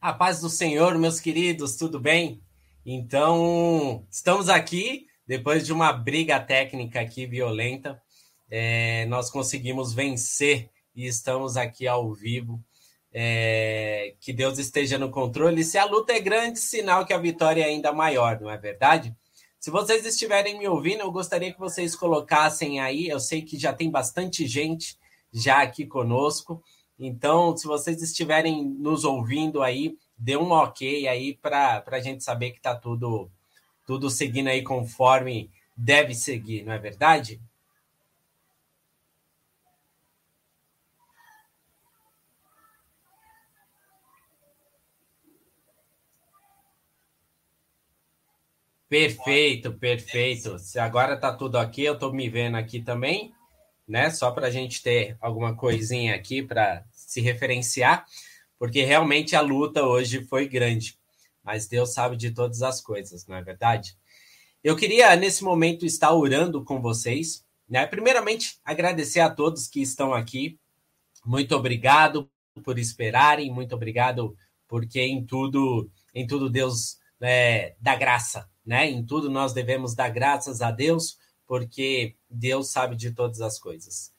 A paz do Senhor, meus queridos, tudo bem? Então, estamos aqui depois de uma briga técnica aqui violenta. É, nós conseguimos vencer e estamos aqui ao vivo. É, que Deus esteja no controle. Se a luta é grande, sinal que a vitória é ainda maior, não é verdade? Se vocês estiverem me ouvindo, eu gostaria que vocês colocassem aí. Eu sei que já tem bastante gente já aqui conosco. Então, se vocês estiverem nos ouvindo aí, dê um ok aí para a gente saber que está tudo, tudo seguindo aí conforme deve seguir, não é verdade? Perfeito, perfeito. Agora tá tudo aqui, eu tô me vendo aqui também né? Só para a gente ter alguma coisinha aqui para se referenciar, porque realmente a luta hoje foi grande, mas Deus sabe de todas as coisas, não é verdade? Eu queria, nesse momento, estar orando com vocês, né? Primeiramente, agradecer a todos que estão aqui. Muito obrigado por esperarem, muito obrigado porque em tudo, em tudo Deus é, dá graça, né? Em tudo nós devemos dar graças a Deus, porque Deus sabe de todas as coisas.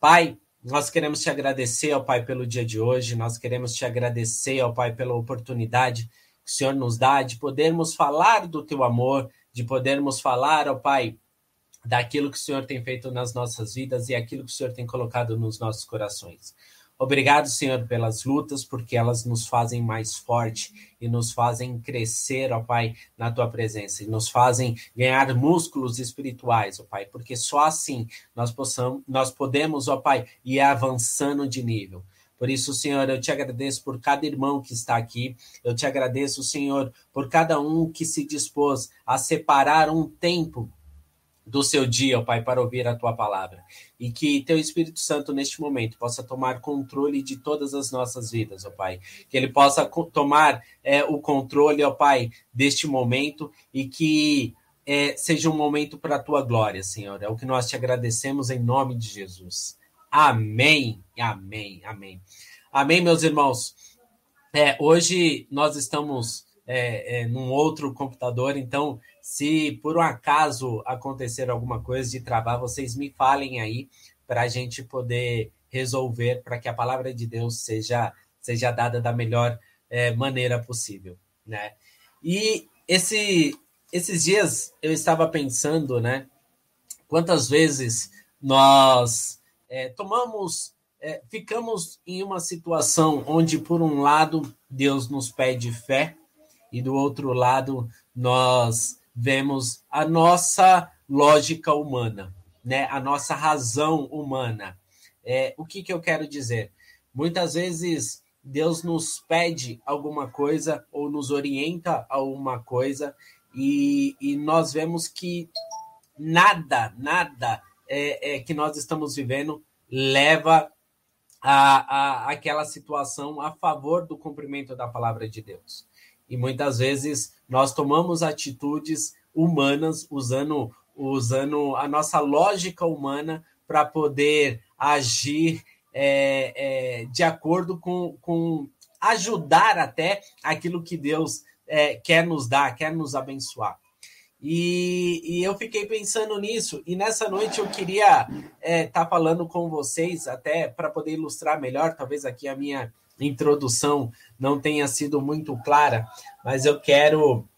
Pai, nós queremos te agradecer, ó Pai, pelo dia de hoje, nós queremos te agradecer, ó Pai, pela oportunidade que o Senhor nos dá de podermos falar do teu amor, de podermos falar, ó Pai, daquilo que o Senhor tem feito nas nossas vidas e aquilo que o Senhor tem colocado nos nossos corações. Obrigado, Senhor, pelas lutas, porque elas nos fazem mais forte e nos fazem crescer, ó Pai, na tua presença, e nos fazem ganhar músculos espirituais, ó Pai, porque só assim nós possamos, nós podemos, ó Pai, ir avançando de nível. Por isso, Senhor, eu te agradeço por cada irmão que está aqui. Eu te agradeço, Senhor, por cada um que se dispôs a separar um tempo do seu dia, ó Pai, para ouvir a tua palavra. E que teu Espírito Santo, neste momento, possa tomar controle de todas as nossas vidas, ó Pai. Que ele possa tomar é, o controle, ó Pai, deste momento e que é, seja um momento para a tua glória, Senhor. É o que nós te agradecemos em nome de Jesus. Amém, amém, amém. Amém, meus irmãos. É, hoje nós estamos é, é, num outro computador, então se por um acaso acontecer alguma coisa de travar, vocês me falem aí para a gente poder resolver, para que a palavra de Deus seja, seja dada da melhor é, maneira possível, né? E esse, esses dias eu estava pensando, né? Quantas vezes nós é, tomamos, é, ficamos em uma situação onde, por um lado, Deus nos pede fé, e do outro lado, nós vemos a nossa lógica humana, né? a nossa razão humana. É, o que, que eu quero dizer? Muitas vezes Deus nos pede alguma coisa ou nos orienta a alguma coisa e, e nós vemos que nada, nada é, é, que nós estamos vivendo leva a, a aquela situação a favor do cumprimento da palavra de Deus. E muitas vezes nós tomamos atitudes humanas usando, usando a nossa lógica humana para poder agir é, é, de acordo com, com ajudar até aquilo que Deus é, quer nos dar, quer nos abençoar. E, e, eu fiquei pensando nisso, e nessa noite eu queria estar é, tá falando com vocês, até para poder ilustrar melhor, talvez aqui a minha introdução não tenha sido muito clara, mas eu quero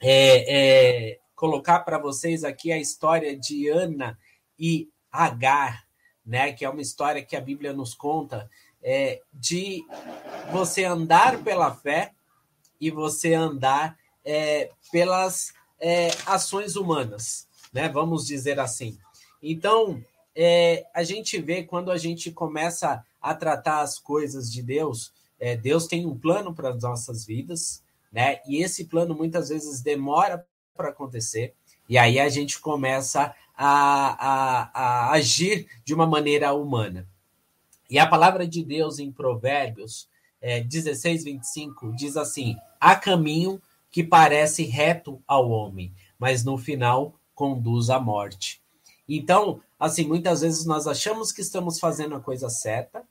é, é, colocar para vocês aqui a história de Ana e Agar, né? Que é uma história que a Bíblia nos conta é, de você andar pela fé e você andar é, pelas é, ações humanas, né? Vamos dizer assim. Então, é, a gente vê quando a gente começa a tratar as coisas de Deus, é, Deus tem um plano para as nossas vidas, né? E esse plano muitas vezes demora para acontecer, e aí a gente começa a, a, a agir de uma maneira humana. E a palavra de Deus em Provérbios é, 16, 25 diz assim: há caminho que parece reto ao homem, mas no final conduz à morte. Então, assim, muitas vezes nós achamos que estamos fazendo a coisa certa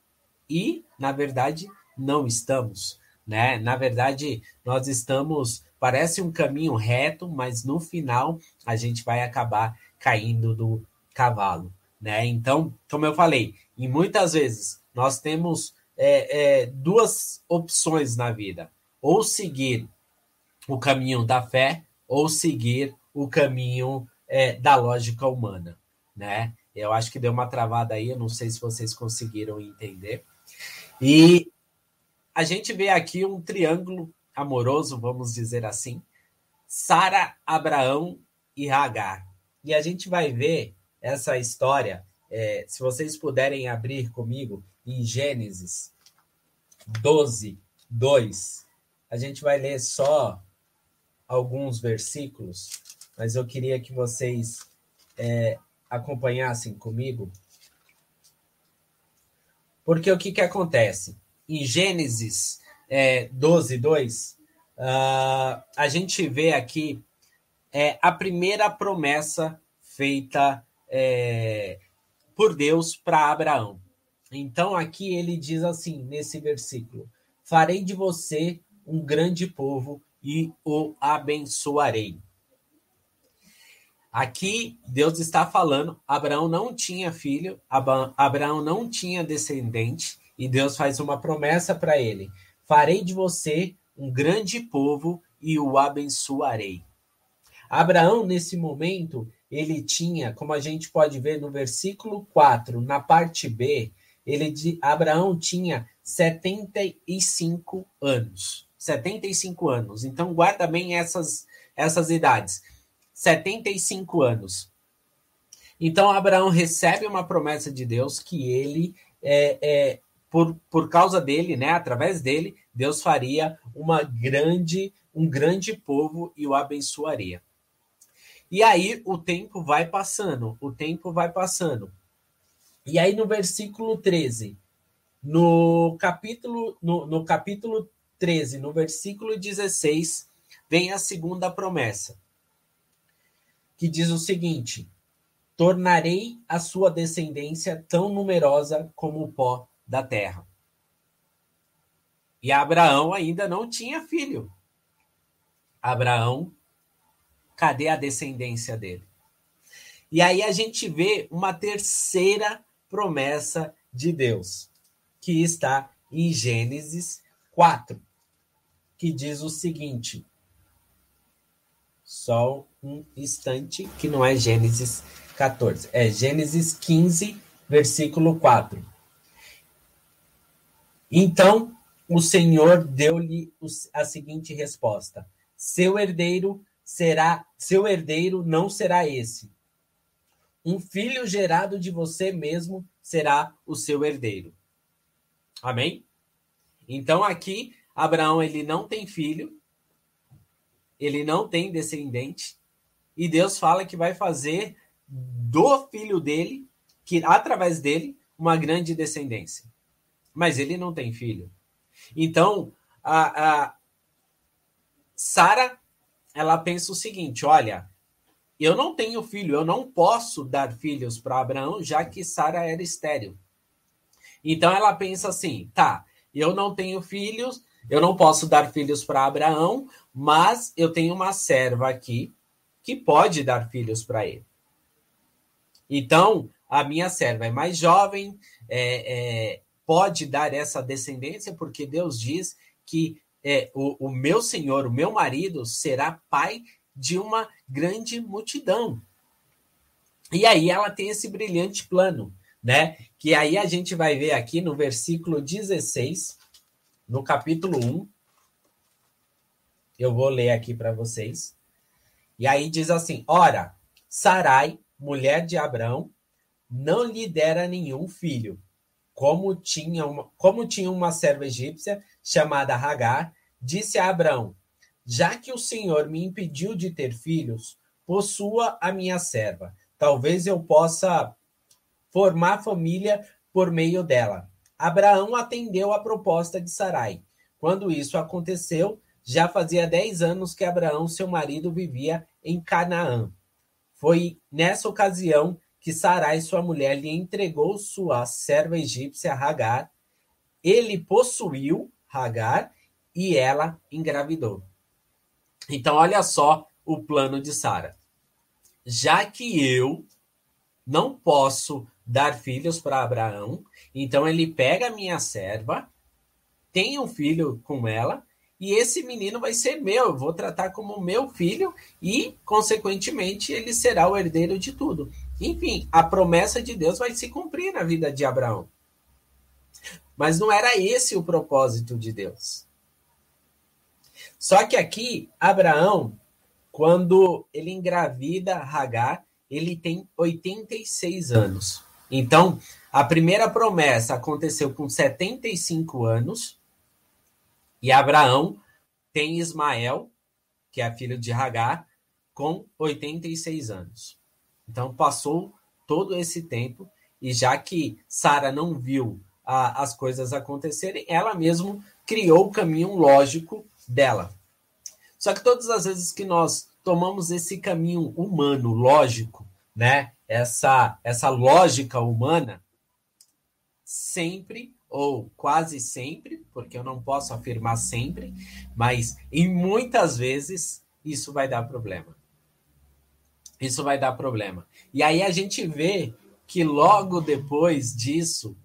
e, na verdade, não estamos. né? Na verdade, nós estamos parece um caminho reto, mas no final a gente vai acabar caindo do cavalo, né? Então, como eu falei, e muitas vezes nós temos é, é, duas opções na vida: ou seguir o caminho da fé, ou seguir o caminho é, da lógica humana, né? Eu acho que deu uma travada aí, eu não sei se vocês conseguiram entender. E a gente vê aqui um triângulo amoroso, vamos dizer assim, Sara, Abraão e Hagar. E a gente vai ver essa história, é, se vocês puderem abrir comigo, em Gênesis 12, 2. A gente vai ler só alguns versículos, mas eu queria que vocês é, acompanhassem comigo. Porque o que, que acontece? Em Gênesis é, 12, 2, uh, a gente vê aqui é, a primeira promessa feita é, por Deus para Abraão. Então, aqui ele diz assim, nesse versículo: Farei de você um grande povo e o abençoarei. Aqui Deus está falando, Abraão não tinha filho, Abraão não tinha descendente, e Deus faz uma promessa para ele: Farei de você um grande povo e o abençoarei. Abraão, nesse momento, ele tinha, como a gente pode ver no versículo 4, na parte B, ele de Abraão tinha 75 anos. 75 anos. Então guarda bem essas essas idades. 75 anos. Então Abraão recebe uma promessa de Deus que ele é, é por, por causa dele, né, através dele, Deus faria uma grande, um grande povo e o abençoaria. E aí o tempo vai passando, o tempo vai passando. E aí no versículo 13, no capítulo no, no capítulo 13, no versículo 16, vem a segunda promessa, que diz o seguinte: Tornarei a sua descendência tão numerosa como o pó da terra. E Abraão ainda não tinha filho. Abraão, cadê a descendência dele? E aí a gente vê uma terceira promessa de Deus, que está em Gênesis 4, que diz o seguinte: só um instante, que não é Gênesis 14, é Gênesis 15, versículo 4. Então o Senhor deu-lhe a seguinte resposta: Seu herdeiro será, seu herdeiro não será esse. Um filho gerado de você mesmo será o seu herdeiro. Amém? Então aqui Abraão ele não tem filho, ele não tem descendente, e Deus fala que vai fazer do filho dele, que através dele, uma grande descendência mas ele não tem filho. Então, a, a Sara, ela pensa o seguinte: olha, eu não tenho filho, eu não posso dar filhos para Abraão, já que Sara era estéril. Então ela pensa assim: tá, eu não tenho filhos, eu não posso dar filhos para Abraão, mas eu tenho uma serva aqui que pode dar filhos para ele. Então, a minha serva é mais jovem, é, é, pode dar essa descendência, porque Deus diz que é, o, o meu senhor, o meu marido, será pai de uma grande multidão. E aí ela tem esse brilhante plano, né? Que aí a gente vai ver aqui no versículo 16, no capítulo 1. Eu vou ler aqui para vocês. E aí diz assim: Ora, Sarai, mulher de Abraão, não lhe dera nenhum filho como tinha uma, como tinha uma serva egípcia chamada Hagar, disse a Abraão: Já que o Senhor me impediu de ter filhos, possua a minha serva. Talvez eu possa formar família por meio dela. Abraão atendeu a proposta de Sarai. Quando isso aconteceu, já fazia dez anos que Abraão, seu marido, vivia em Canaã. Foi nessa ocasião que Sarai, sua mulher, lhe entregou sua serva egípcia Hagar. Ele possuiu Hagar e ela engravidou. Então, olha só o plano de Sara. Já que eu não posso dar filhos para Abraão, então ele pega a minha serva, tem um filho com ela, e esse menino vai ser meu, eu vou tratar como meu filho e, consequentemente, ele será o herdeiro de tudo. Enfim, a promessa de Deus vai se cumprir na vida de Abraão. Mas não era esse o propósito de Deus. Só que aqui, Abraão, quando ele engravida Hagar, ele tem 86 anos. Então, a primeira promessa aconteceu com 75 anos, e Abraão tem Ismael, que é filho de Hagar, com 86 anos. Então, passou todo esse tempo, e já que Sara não viu a, as coisas acontecerem, ela mesmo criou o caminho lógico dela. Só que todas as vezes que nós tomamos esse caminho humano, lógico, né? Essa essa lógica humana sempre ou quase sempre, porque eu não posso afirmar sempre, mas em muitas vezes isso vai dar problema. Isso vai dar problema. E aí a gente vê que logo depois disso,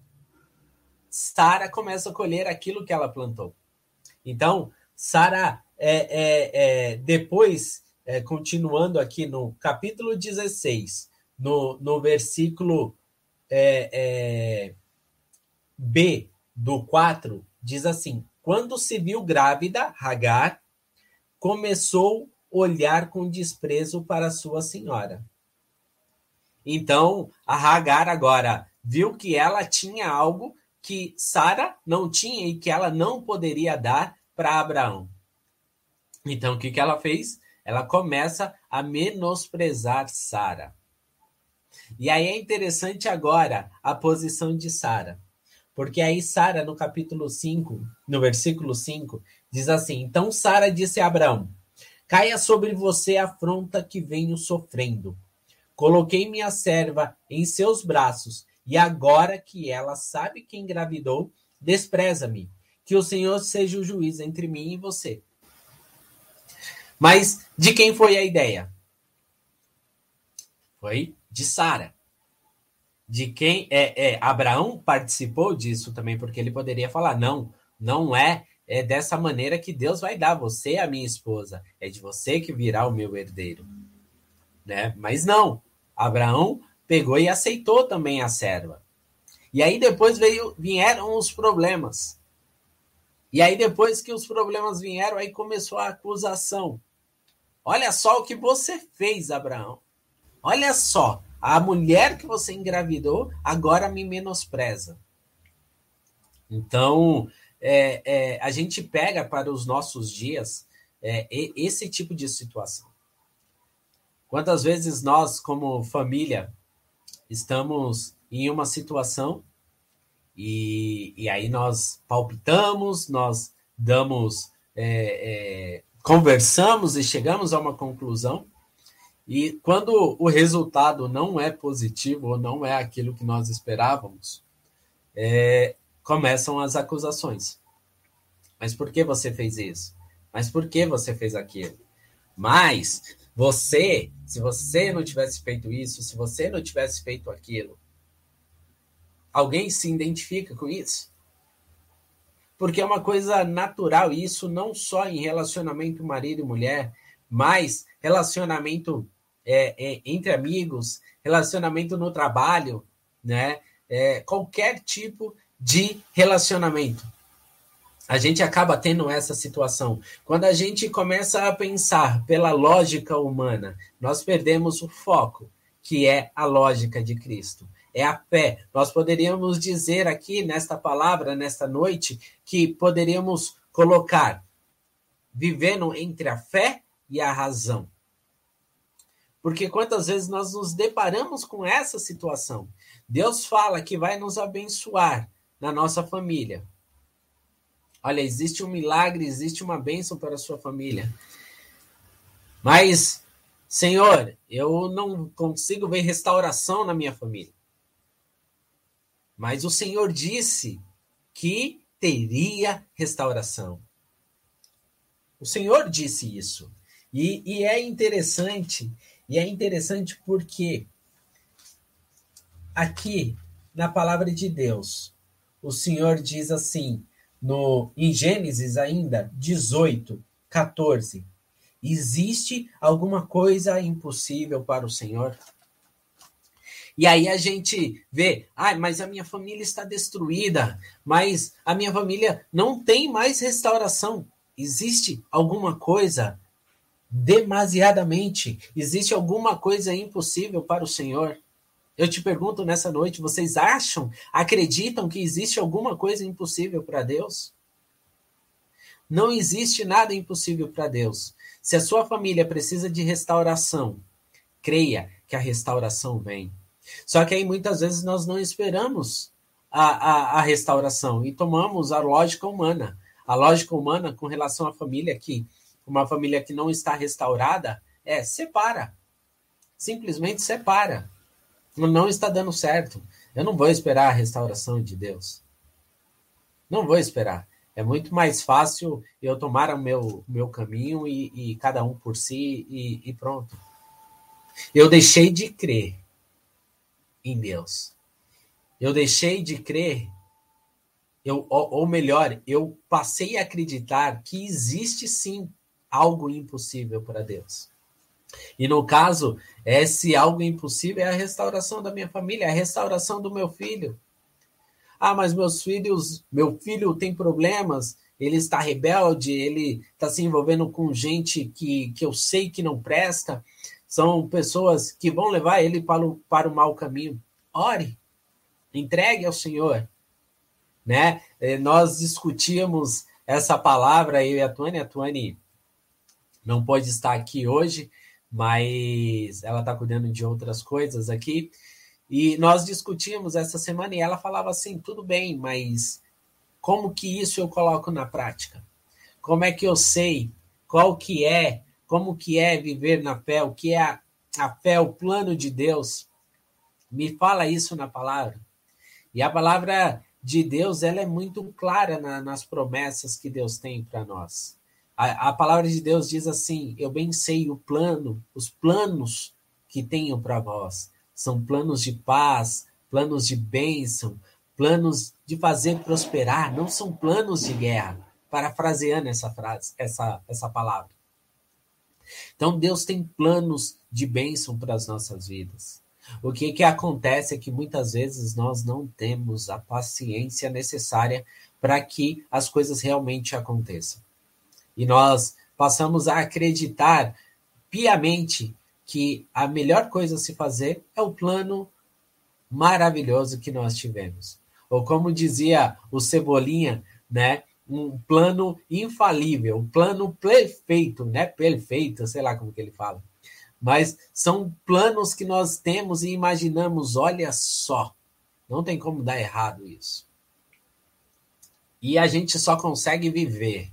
Sara começa a colher aquilo que ela plantou. Então, Sara, é, é, é, depois, é, continuando aqui no capítulo 16, no, no versículo é, é, B do 4, diz assim: Quando se viu grávida, Hagar começou olhar com desprezo para sua senhora. Então, a Hagar agora viu que ela tinha algo que Sara não tinha e que ela não poderia dar para Abraão. Então, o que, que ela fez? Ela começa a menosprezar Sara. E aí é interessante agora a posição de Sara. Porque aí Sara, no capítulo 5, no versículo 5, diz assim: Então Sara disse a Abraão: Caia sobre você a afronta que venho sofrendo. Coloquei minha serva em seus braços e agora que ela sabe que engravidou, despreza-me. Que o Senhor seja o juiz entre mim e você. Mas de quem foi a ideia? Foi de Sara. De quem é, é Abraão participou disso também, porque ele poderia falar: não, não é, é dessa maneira que Deus vai dar. Você a minha esposa, é de você que virá o meu herdeiro. Né? Mas não, Abraão pegou e aceitou também a serva. E aí depois veio, vieram os problemas. E aí depois que os problemas vieram, aí começou a acusação. Olha só o que você fez, Abraão. Olha só, a mulher que você engravidou agora me menospreza. Então, é, é, a gente pega para os nossos dias é, esse tipo de situação. Quantas vezes nós, como família, estamos em uma situação e, e aí nós palpitamos, nós damos, é, é, conversamos e chegamos a uma conclusão. E quando o resultado não é positivo ou não é aquilo que nós esperávamos, é, começam as acusações. Mas por que você fez isso? Mas por que você fez aquilo? Mas você, se você não tivesse feito isso, se você não tivesse feito aquilo, alguém se identifica com isso? Porque é uma coisa natural, isso não só em relacionamento marido e mulher, mas relacionamento é, é, entre amigos, relacionamento no trabalho, né? É, qualquer tipo de relacionamento a gente acaba tendo essa situação. Quando a gente começa a pensar pela lógica humana, nós perdemos o foco, que é a lógica de Cristo. É a fé. Nós poderíamos dizer aqui, nesta palavra, nesta noite, que poderíamos colocar vivendo entre a fé e a razão. Porque quantas vezes nós nos deparamos com essa situação? Deus fala que vai nos abençoar na nossa família, Olha, existe um milagre, existe uma bênção para a sua família. Mas, Senhor, eu não consigo ver restauração na minha família. Mas o Senhor disse que teria restauração. O Senhor disse isso. E, e é interessante, e é interessante porque aqui na palavra de Deus, o Senhor diz assim, no em Gênesis ainda 18, 14. Existe alguma coisa impossível para o Senhor? E aí a gente vê, ah, mas a minha família está destruída, mas a minha família não tem mais restauração. Existe alguma coisa demasiadamente? Existe alguma coisa impossível para o Senhor? Eu te pergunto nessa noite, vocês acham, acreditam que existe alguma coisa impossível para Deus? Não existe nada impossível para Deus. Se a sua família precisa de restauração, creia que a restauração vem. Só que aí muitas vezes nós não esperamos a, a, a restauração e tomamos a lógica humana. A lógica humana com relação à família que uma família que não está restaurada é separa. Simplesmente separa. Não está dando certo. Eu não vou esperar a restauração de Deus. Não vou esperar. É muito mais fácil eu tomar o meu, meu caminho e, e cada um por si e, e pronto. Eu deixei de crer em Deus. Eu deixei de crer, eu, ou, ou melhor, eu passei a acreditar que existe sim algo impossível para Deus. E no caso, esse algo impossível é a restauração da minha família, é a restauração do meu filho. Ah, mas meus filhos, meu filho tem problemas, ele está rebelde, ele está se envolvendo com gente que, que eu sei que não presta, são pessoas que vão levar ele para o, para o mau caminho. Ore, entregue ao Senhor. Né? Eh, nós discutíamos essa palavra, eu e a Tuane, a Tuane não pode estar aqui hoje, mas ela está cuidando de outras coisas aqui. E nós discutimos essa semana e ela falava assim: tudo bem, mas como que isso eu coloco na prática? Como é que eu sei qual que é, como que é viver na fé, o que é a, a fé, o plano de Deus? Me fala isso na palavra. E a palavra de Deus ela é muito clara na, nas promessas que Deus tem para nós. A, a, palavra de Deus diz assim: Eu bem sei o plano, os planos que tenho para vós. São planos de paz, planos de bênção, planos de fazer prosperar, não são planos de guerra. Parafraseando essa frase, essa, essa palavra. Então Deus tem planos de bênção para as nossas vidas. O que, que acontece é que muitas vezes nós não temos a paciência necessária para que as coisas realmente aconteçam. E nós passamos a acreditar piamente que a melhor coisa a se fazer é o plano maravilhoso que nós tivemos. Ou como dizia o Cebolinha, né? Um plano infalível, um plano perfeito, né? Perfeito, sei lá como que ele fala. Mas são planos que nós temos e imaginamos, olha só, não tem como dar errado isso. E a gente só consegue viver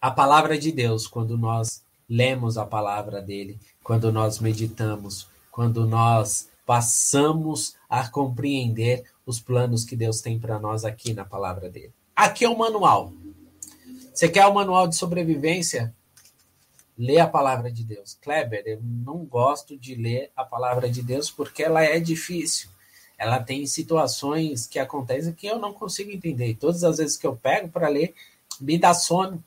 a palavra de Deus quando nós lemos a palavra dele, quando nós meditamos, quando nós passamos a compreender os planos que Deus tem para nós aqui na palavra dele. Aqui é o manual. Você quer o manual de sobrevivência? Lê a palavra de Deus. Kleber, eu não gosto de ler a palavra de Deus porque ela é difícil. Ela tem situações que acontecem que eu não consigo entender. Todas as vezes que eu pego para ler, me dá sono.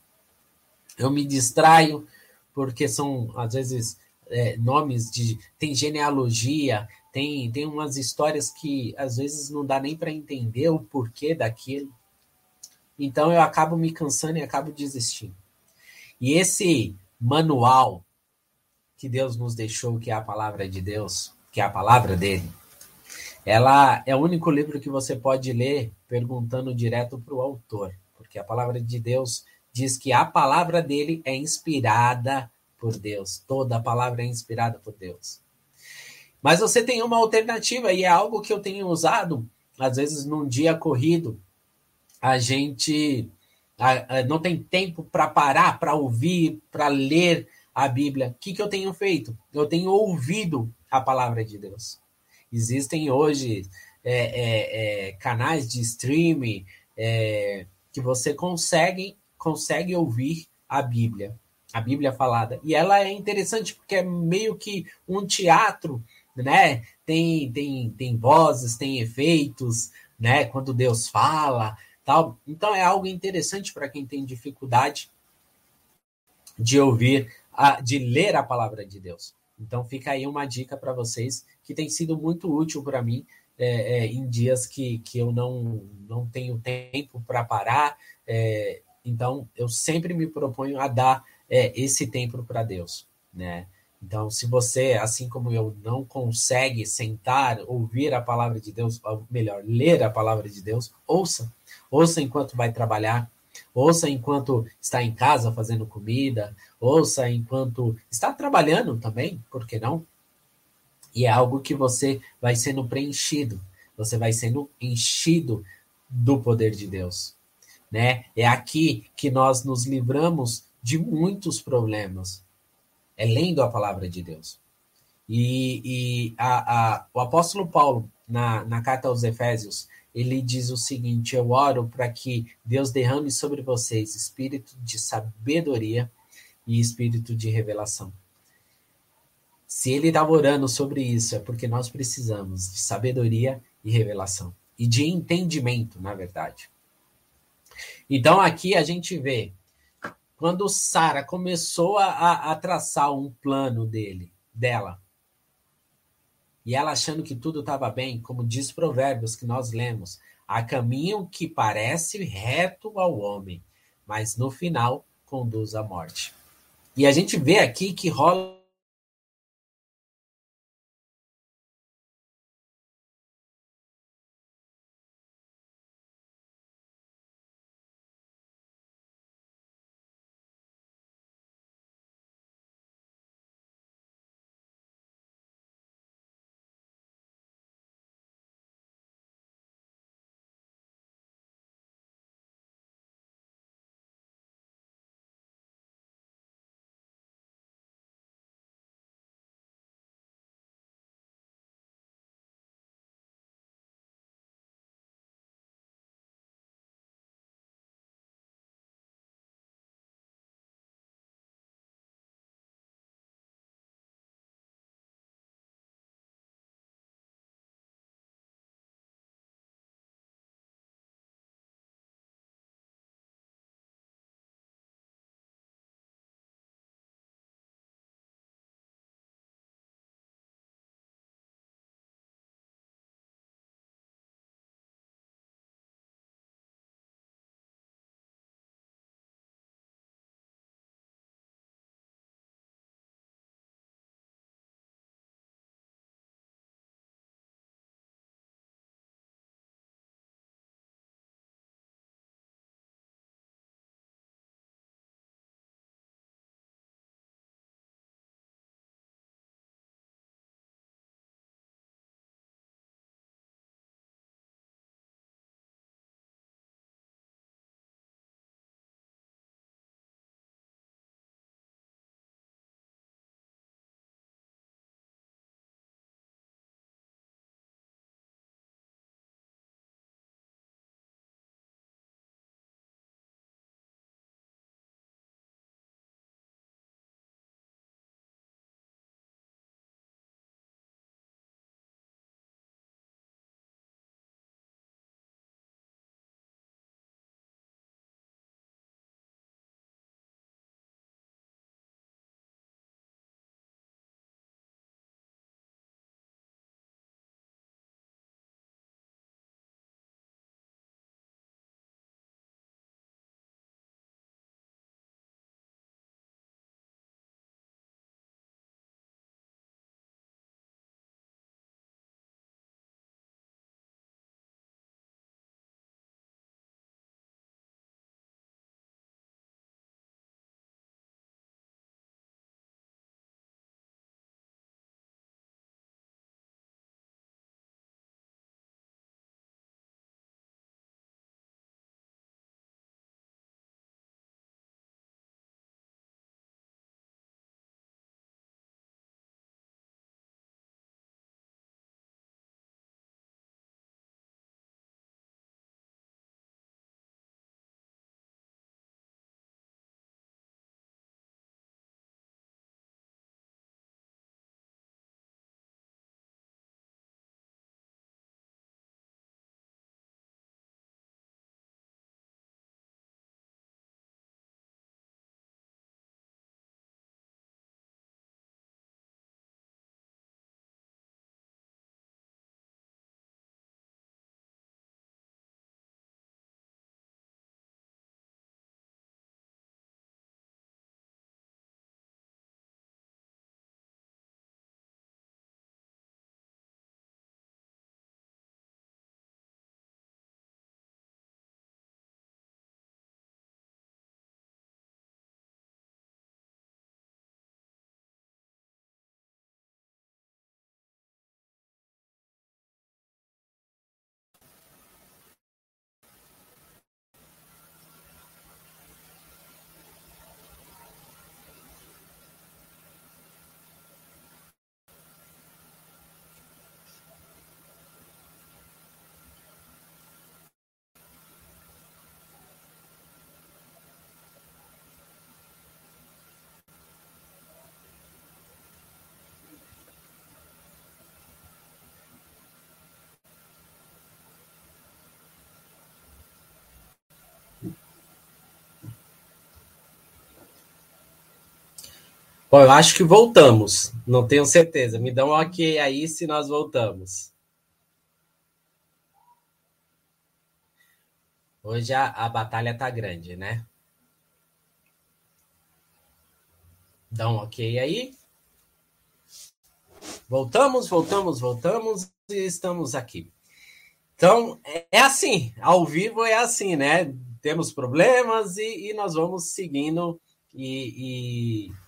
Eu me distraio, porque são, às vezes, é, nomes de. Tem genealogia, tem, tem umas histórias que às vezes não dá nem para entender o porquê daquilo. Então eu acabo me cansando e acabo desistindo. E esse manual que Deus nos deixou, que é a palavra de Deus, que é a palavra dele, ela é o único livro que você pode ler perguntando direto para o autor, porque a palavra de Deus diz que a palavra dele é inspirada por Deus. Toda a palavra é inspirada por Deus. Mas você tem uma alternativa e é algo que eu tenho usado, às vezes num dia corrido, a gente não tem tempo para parar, para ouvir, para ler a Bíblia. O que, que eu tenho feito? Eu tenho ouvido a palavra de Deus. Existem hoje é, é, é, canais de streaming é, que você consegue consegue ouvir a Bíblia, a Bíblia falada. E ela é interessante porque é meio que um teatro, né? Tem, tem, tem vozes, tem efeitos, né? Quando Deus fala, tal. Então é algo interessante para quem tem dificuldade de ouvir, a, de ler a palavra de Deus. Então fica aí uma dica para vocês que tem sido muito útil para mim é, é, em dias que, que eu não, não tenho tempo para parar. É, então eu sempre me proponho a dar é, esse tempo para Deus, né? Então, se você, assim como eu, não consegue sentar, ouvir a palavra de Deus, ou melhor, ler a palavra de Deus, ouça. Ouça enquanto vai trabalhar, ouça enquanto está em casa fazendo comida, ouça enquanto está trabalhando também, por que não? E é algo que você vai sendo preenchido, você vai sendo enchido do poder de Deus. Né? É aqui que nós nos livramos de muitos problemas. É lendo a palavra de Deus. E, e a, a, o apóstolo Paulo, na, na carta aos Efésios, ele diz o seguinte: Eu oro para que Deus derrame sobre vocês espírito de sabedoria e espírito de revelação. Se ele estava orando sobre isso, é porque nós precisamos de sabedoria e revelação. E de entendimento, na verdade. Então aqui a gente vê quando Sara começou a, a, traçar um plano dele, dela, e ela achando que tudo estava bem, como diz Provérbios que nós lemos, há caminho que parece reto ao homem, mas no final conduz à morte. E a gente vê aqui que rola Bom, eu acho que voltamos. Não tenho certeza. Me dá um ok aí se nós voltamos. Hoje a, a batalha tá grande, né? Dá um ok aí. Voltamos, voltamos, voltamos e estamos aqui. Então, é, é assim, ao vivo é assim, né? Temos problemas e, e nós vamos seguindo e, e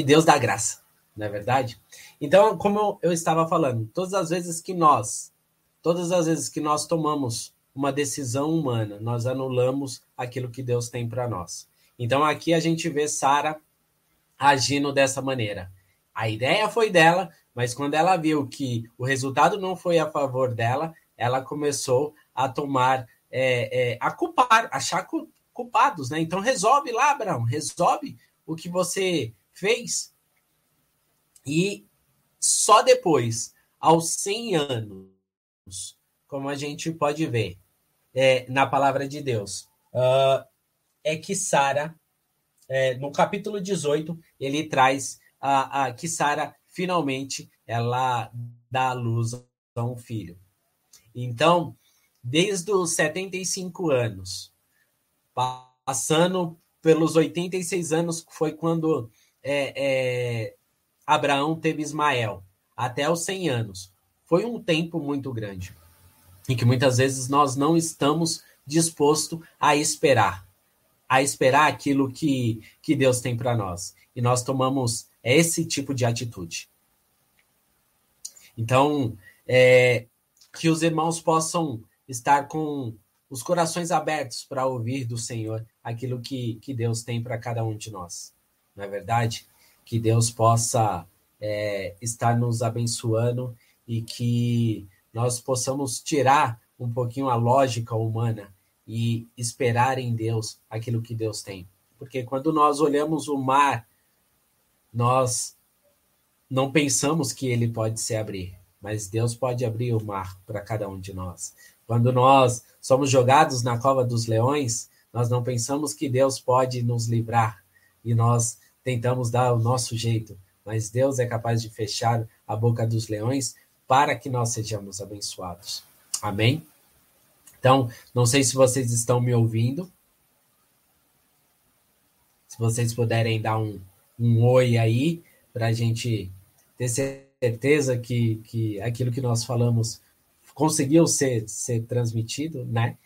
e Deus dá graça, não é verdade? Então, como eu estava falando, todas as vezes que nós, todas as vezes que nós tomamos uma decisão humana, nós anulamos aquilo que Deus tem para nós. Então, aqui a gente vê Sara agindo dessa maneira. A ideia foi dela, mas quando ela viu que o resultado não foi a favor dela, ela começou a tomar, é, é, a culpar, achar culpados, né? Então resolve lá, Abraão, resolve o que você fez. E só depois, aos 100 anos, como a gente pode ver é, na palavra de Deus, uh, é que Sara, é, no capítulo 18, ele traz a, a que Sara finalmente ela dá à luz a um filho. Então, desde os 75 anos, passando pelos 86 anos, foi quando é, é, Abraão teve Ismael, até os 100 anos. Foi um tempo muito grande, em que muitas vezes nós não estamos dispostos a esperar, a esperar aquilo que, que Deus tem para nós. E nós tomamos esse tipo de atitude. Então, é, que os irmãos possam estar com os corações abertos para ouvir do Senhor aquilo que, que Deus tem para cada um de nós não é verdade? Que Deus possa é, estar nos abençoando e que nós possamos tirar um pouquinho a lógica humana e esperar em Deus aquilo que Deus tem. Porque quando nós olhamos o mar, nós não pensamos que ele pode se abrir, mas Deus pode abrir o mar para cada um de nós. Quando nós somos jogados na cova dos leões, nós não pensamos que Deus pode nos livrar e nós tentamos dar o nosso jeito, mas Deus é capaz de fechar a boca dos leões para que nós sejamos abençoados. Amém? Então, não sei se vocês estão me ouvindo. Se vocês puderem dar um, um oi aí, para a gente ter certeza que, que aquilo que nós falamos conseguiu ser, ser transmitido, né?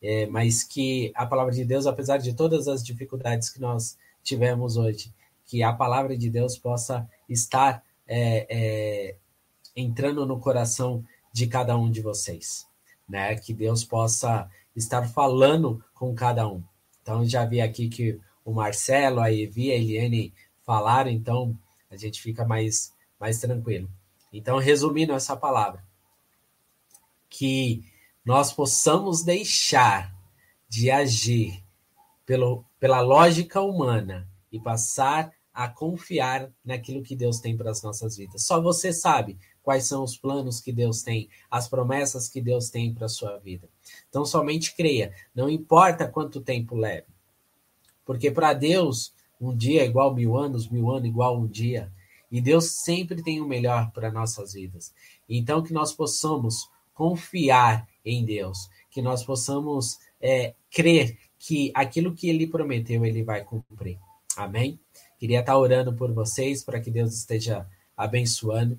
É, mas que a palavra de Deus, apesar de todas as dificuldades que nós tivemos hoje, que a palavra de Deus possa estar é, é, entrando no coração de cada um de vocês, né? Que Deus possa estar falando com cada um. Então, já vi aqui que o Marcelo, a Evi, a Eliane falaram, então a gente fica mais, mais tranquilo. Então, resumindo essa palavra, que nós possamos deixar de agir pelo, pela lógica humana e passar a confiar naquilo que Deus tem para as nossas vidas. Só você sabe quais são os planos que Deus tem, as promessas que Deus tem para a sua vida. Então, somente creia, não importa quanto tempo leve. Porque para Deus, um dia é igual mil anos, mil anos igual um dia. E Deus sempre tem o melhor para nossas vidas. Então, que nós possamos confiar em Deus, que nós possamos é, crer que aquilo que Ele prometeu, Ele vai cumprir. Amém? Queria estar orando por vocês para que Deus esteja abençoando.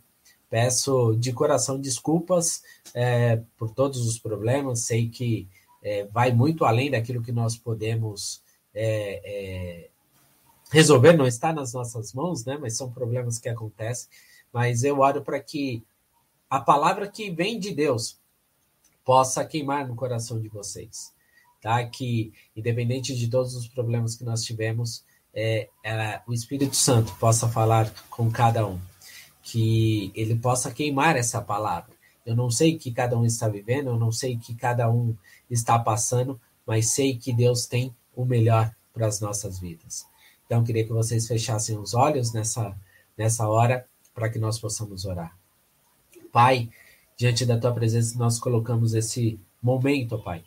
Peço de coração desculpas é, por todos os problemas. Sei que é, vai muito além daquilo que nós podemos é, é, resolver. Não está nas nossas mãos, né? Mas são problemas que acontecem. Mas eu oro para que a palavra que vem de Deus possa queimar no coração de vocês, tá? Que independente de todos os problemas que nós tivemos, é, é, o Espírito Santo possa falar com cada um, que ele possa queimar essa palavra. Eu não sei o que cada um está vivendo, eu não sei o que cada um está passando, mas sei que Deus tem o melhor para as nossas vidas. Então, queria que vocês fechassem os olhos nessa, nessa hora para que nós possamos orar. Pai, diante da tua presença, nós colocamos esse momento, Pai.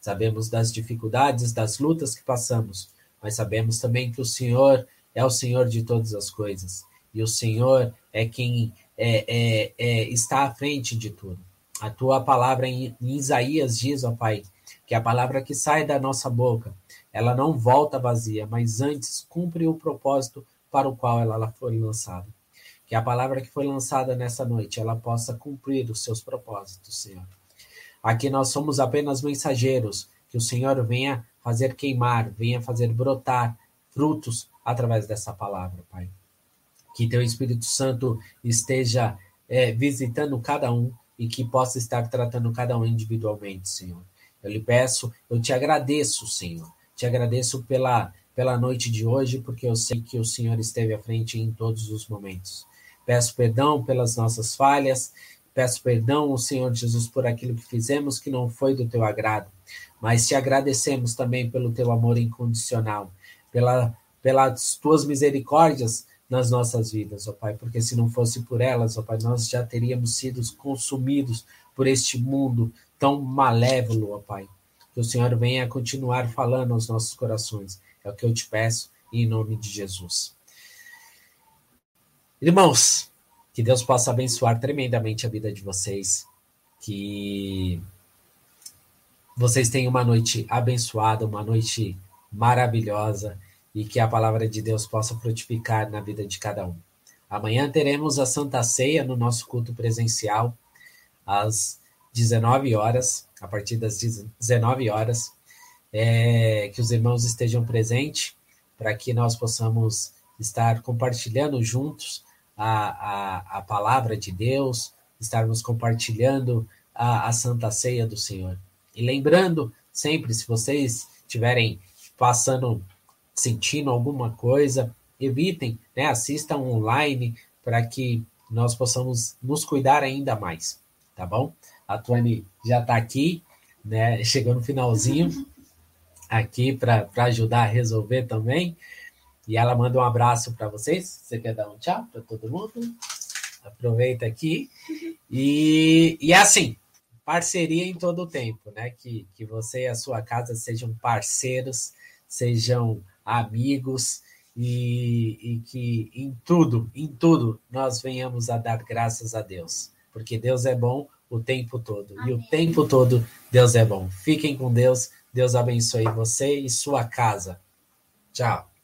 Sabemos das dificuldades, das lutas que passamos, mas sabemos também que o Senhor é o Senhor de todas as coisas. E o Senhor é quem é, é, é, está à frente de tudo. A tua palavra em, em Isaías diz, ó Pai, que a palavra que sai da nossa boca, ela não volta vazia, mas antes cumpre o propósito para o qual ela foi lançada. Que a palavra que foi lançada nessa noite, ela possa cumprir os seus propósitos, Senhor. Aqui nós somos apenas mensageiros, que o Senhor venha fazer queimar, venha fazer brotar frutos através dessa palavra, Pai. Que teu Espírito Santo esteja é, visitando cada um e que possa estar tratando cada um individualmente, Senhor. Eu lhe peço, eu te agradeço, Senhor. Te agradeço pela, pela noite de hoje, porque eu sei que o Senhor esteve à frente em todos os momentos. Peço perdão pelas nossas falhas, peço perdão Senhor Jesus por aquilo que fizemos que não foi do teu agrado, mas te agradecemos também pelo teu amor incondicional, pela, pelas tuas misericórdias nas nossas vidas, ó Pai, porque se não fosse por elas, ó Pai, nós já teríamos sido consumidos por este mundo tão malévolo, ó Pai. Que o Senhor venha continuar falando aos nossos corações. É o que eu te peço em nome de Jesus. Irmãos, que Deus possa abençoar tremendamente a vida de vocês. Que vocês tenham uma noite abençoada, uma noite maravilhosa e que a palavra de Deus possa frutificar na vida de cada um. Amanhã teremos a Santa Ceia no nosso culto presencial, às 19 horas, a partir das 19 horas. É, que os irmãos estejam presentes para que nós possamos estar compartilhando juntos a, a, a palavra de Deus, estarmos compartilhando a, a Santa Ceia do Senhor. E lembrando sempre, se vocês estiverem passando sentindo alguma coisa, evitem, né, assistam online para que nós possamos nos cuidar ainda mais, tá bom? A Tuane já está aqui, né, chegou no finalzinho aqui para ajudar a resolver também. E ela manda um abraço para vocês. Você quer dar um tchau para todo mundo? Aproveita aqui. E, e é assim, parceria em todo o tempo, né? Que, que você e a sua casa sejam parceiros, sejam amigos e, e que em tudo, em tudo, nós venhamos a dar graças a Deus, porque Deus é bom o tempo todo Amém. e o tempo todo Deus é bom. Fiquem com Deus, Deus abençoe você e sua casa. Tchau.